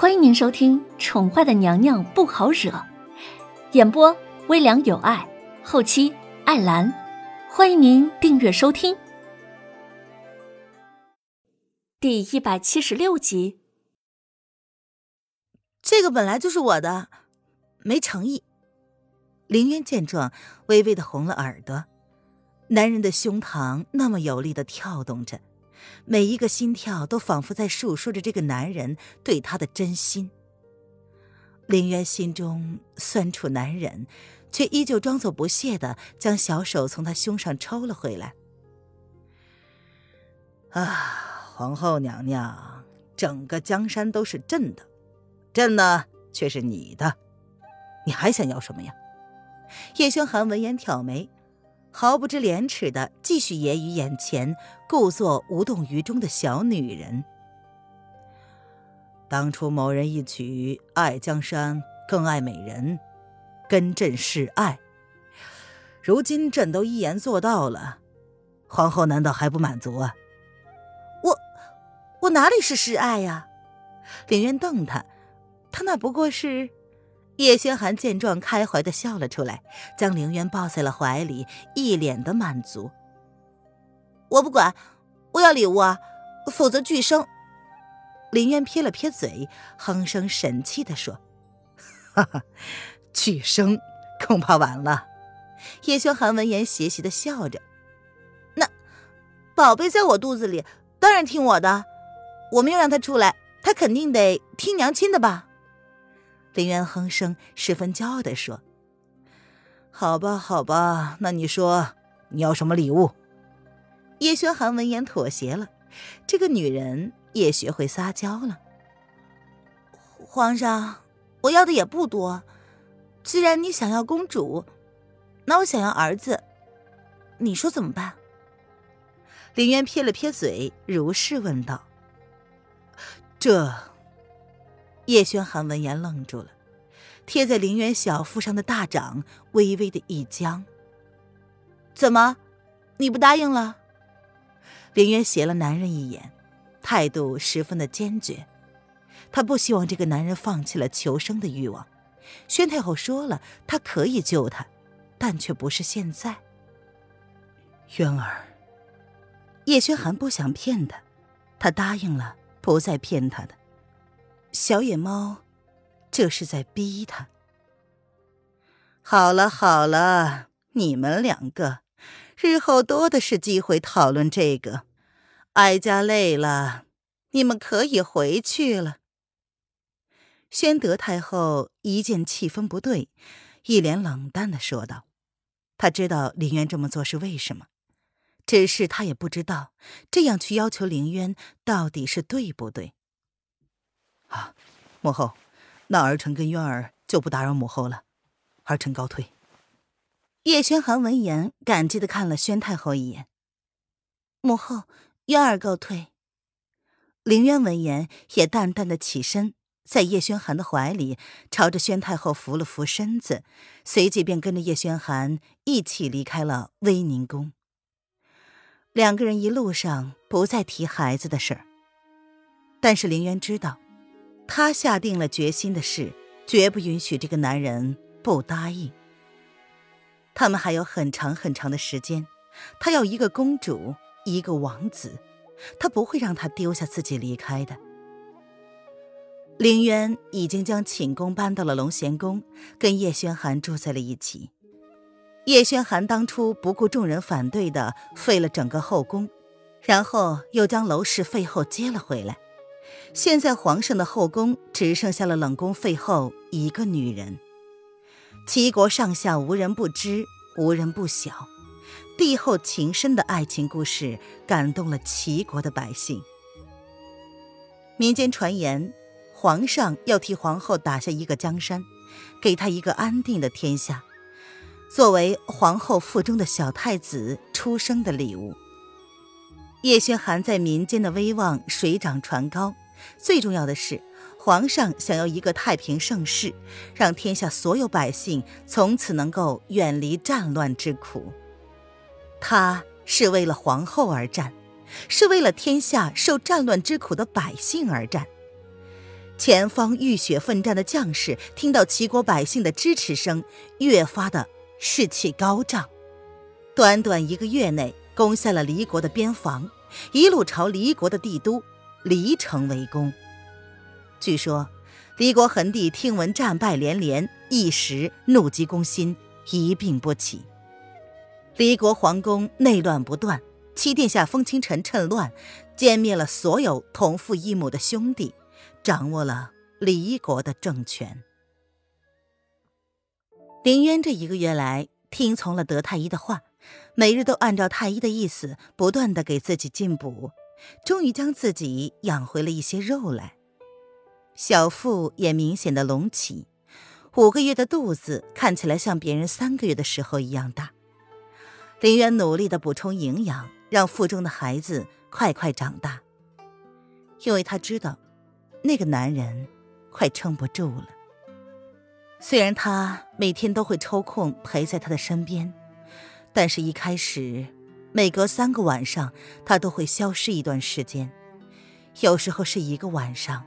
欢迎您收听《宠坏的娘娘不好惹》，演播微凉有爱，后期艾兰。欢迎您订阅收听。第一百七十六集，这个本来就是我的，没诚意。林渊见状，微微的红了耳朵。男人的胸膛那么有力的跳动着。每一个心跳都仿佛在诉说着这个男人对她的真心。林渊心中酸楚难忍，却依旧装作不屑的将小手从他胸上抽了回来。啊，皇后娘娘，整个江山都是朕的，朕呢却是你的，你还想要什么呀？叶轩寒闻言挑眉。毫不知廉耻的继续揶揄眼前故作无动于衷的小女人。当初某人一曲爱江山更爱美人，跟朕示爱。如今朕都一言做到了，皇后难道还不满足啊？我，我哪里是示爱呀？林渊瞪他，他那不过是……叶轩寒见状，开怀的笑了出来，将凌渊抱在了怀里，一脸的满足。我不管，我要礼物啊，否则拒生。林渊撇了撇嘴，哼声神气的说：“哈哈，拒生恐怕晚了。”叶轩寒闻言邪邪的笑着：“那宝贝在我肚子里，当然听我的。我没有让他出来，他肯定得听娘亲的吧？”林渊哼声，十分骄傲地说：“好吧，好吧，那你说你要什么礼物？”叶轩寒闻言妥协了，这个女人也学会撒娇了。皇上，我要的也不多，既然你想要公主，那我想要儿子，你说怎么办？林渊撇了撇嘴，如是问道：“这……”叶轩寒闻言愣住了，贴在林渊小腹上的大掌微微的一僵。怎么，你不答应了？林渊斜了男人一眼，态度十分的坚决。他不希望这个男人放弃了求生的欲望。宣太后说了，他可以救他，但却不是现在。渊儿，叶轩寒不想骗他，他答应了，不再骗他的。小野猫，这是在逼他。好了好了，你们两个，日后多的是机会讨论这个。哀家累了，你们可以回去了。宣德太后一见气氛不对，一脸冷淡的说道：“他知道林渊这么做是为什么，只是他也不知道这样去要求林渊到底是对不对。”啊，母后，那儿臣跟渊儿就不打扰母后了，儿臣告退。叶轩寒闻言，感激的看了宣太后一眼。母后，渊儿告退。凌渊闻言，也淡淡的起身，在叶轩寒的怀里，朝着宣太后扶了扶身子，随即便跟着叶轩寒一起离开了威宁宫。两个人一路上不再提孩子的事儿，但是凌渊知道。他下定了决心的事，绝不允许这个男人不答应。他们还有很长很长的时间，他要一个公主，一个王子，他不会让他丢下自己离开的。凌渊已经将寝宫搬到了龙贤宫，跟叶轩寒住在了一起。叶轩寒当初不顾众人反对的废了整个后宫，然后又将楼氏废后接了回来。现在皇上的后宫只剩下了冷宫废后一个女人，齐国上下无人不知，无人不晓。帝后情深的爱情故事感动了齐国的百姓。民间传言，皇上要替皇后打下一个江山，给她一个安定的天下，作为皇后腹中的小太子出生的礼物。叶轩寒在民间的威望水涨船高。最重要的是，皇上想要一个太平盛世，让天下所有百姓从此能够远离战乱之苦。他是为了皇后而战，是为了天下受战乱之苦的百姓而战。前方浴血奋战的将士听到齐国百姓的支持声，越发的士气高涨。短短一个月内，攻下了离国的边防，一路朝离国的帝都离城围攻。据说，离国桓帝听闻战败连连，一时怒急攻心，一病不起。离国皇宫内乱不断，七殿下风清晨趁乱歼灭了所有同父异母的兄弟。掌握了离国的政权。林渊这一个月来听从了德太医的话，每日都按照太医的意思不断的给自己进补，终于将自己养回了一些肉来。小腹也明显的隆起，五个月的肚子看起来像别人三个月的时候一样大。林渊努力的补充营养，让腹中的孩子快快长大，因为他知道。那个男人快撑不住了。虽然他每天都会抽空陪在他的身边，但是一开始，每隔三个晚上，他都会消失一段时间，有时候是一个晚上，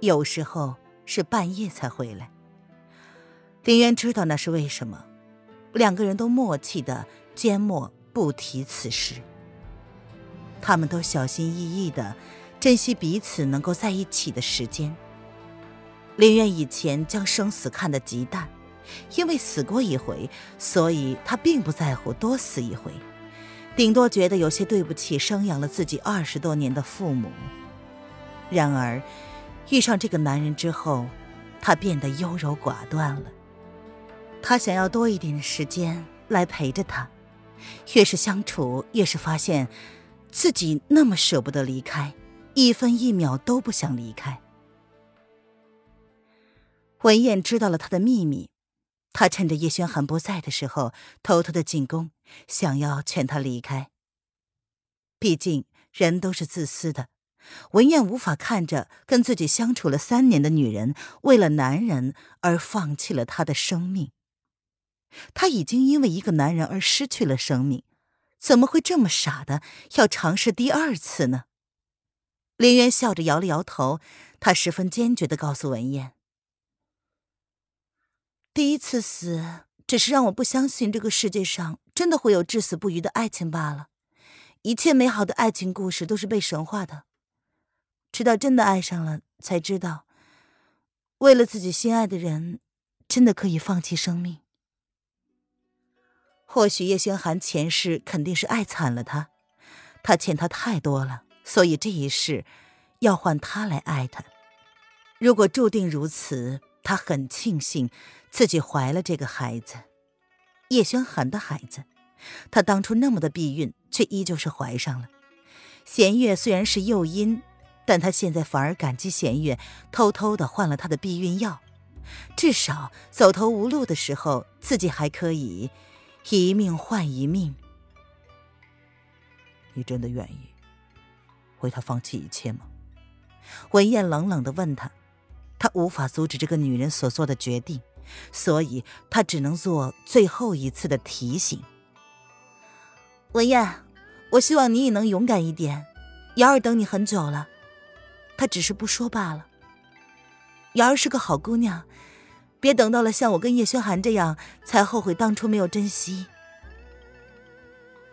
有时候是半夜才回来。林渊知道那是为什么，两个人都默契的缄默不提此事，他们都小心翼翼的。珍惜彼此能够在一起的时间。林渊以前将生死看得极淡，因为死过一回，所以他并不在乎多死一回，顶多觉得有些对不起生养了自己二十多年的父母。然而，遇上这个男人之后，他变得优柔寡断了。他想要多一点时间来陪着他，越是相处，越是发现自己那么舍不得离开。一分一秒都不想离开。文燕知道了他的秘密，他趁着叶轩寒不在的时候，偷偷的进宫，想要劝他离开。毕竟人都是自私的，文燕无法看着跟自己相处了三年的女人，为了男人而放弃了她的生命。她已经因为一个男人而失去了生命，怎么会这么傻的要尝试第二次呢？林渊笑着摇了摇头，他十分坚决的告诉文燕：“第一次死，只是让我不相信这个世界上真的会有至死不渝的爱情罢了。一切美好的爱情故事都是被神化的。直到真的爱上了，才知道，为了自己心爱的人，真的可以放弃生命。或许叶轩寒前世肯定是爱惨了他，他欠他太多了。”所以这一世，要换他来爱他。如果注定如此，他很庆幸自己怀了这个孩子，叶轩寒的孩子。他当初那么的避孕，却依旧是怀上了。弦月虽然是诱因，但他现在反而感激弦月偷偷的换了他的避孕药，至少走投无路的时候，自己还可以一命换一命。你真的愿意？为他放弃一切吗？文燕冷冷的问他，他无法阻止这个女人所做的决定，所以他只能做最后一次的提醒。文燕，我希望你也能勇敢一点。瑶儿等你很久了，她只是不说罢了。瑶儿是个好姑娘，别等到了像我跟叶轩寒这样，才后悔当初没有珍惜。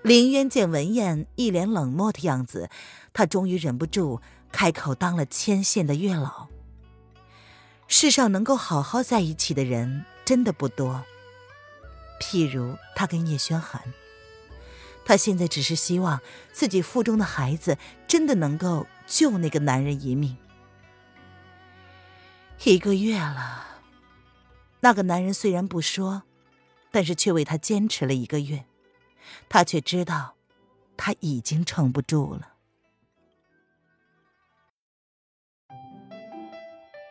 林渊见文燕一脸冷漠的样子，他终于忍不住开口当了牵线的月老。世上能够好好在一起的人真的不多，譬如他跟叶轩寒。他现在只是希望自己腹中的孩子真的能够救那个男人一命。一个月了，那个男人虽然不说，但是却为他坚持了一个月。他却知道，他已经撑不住了。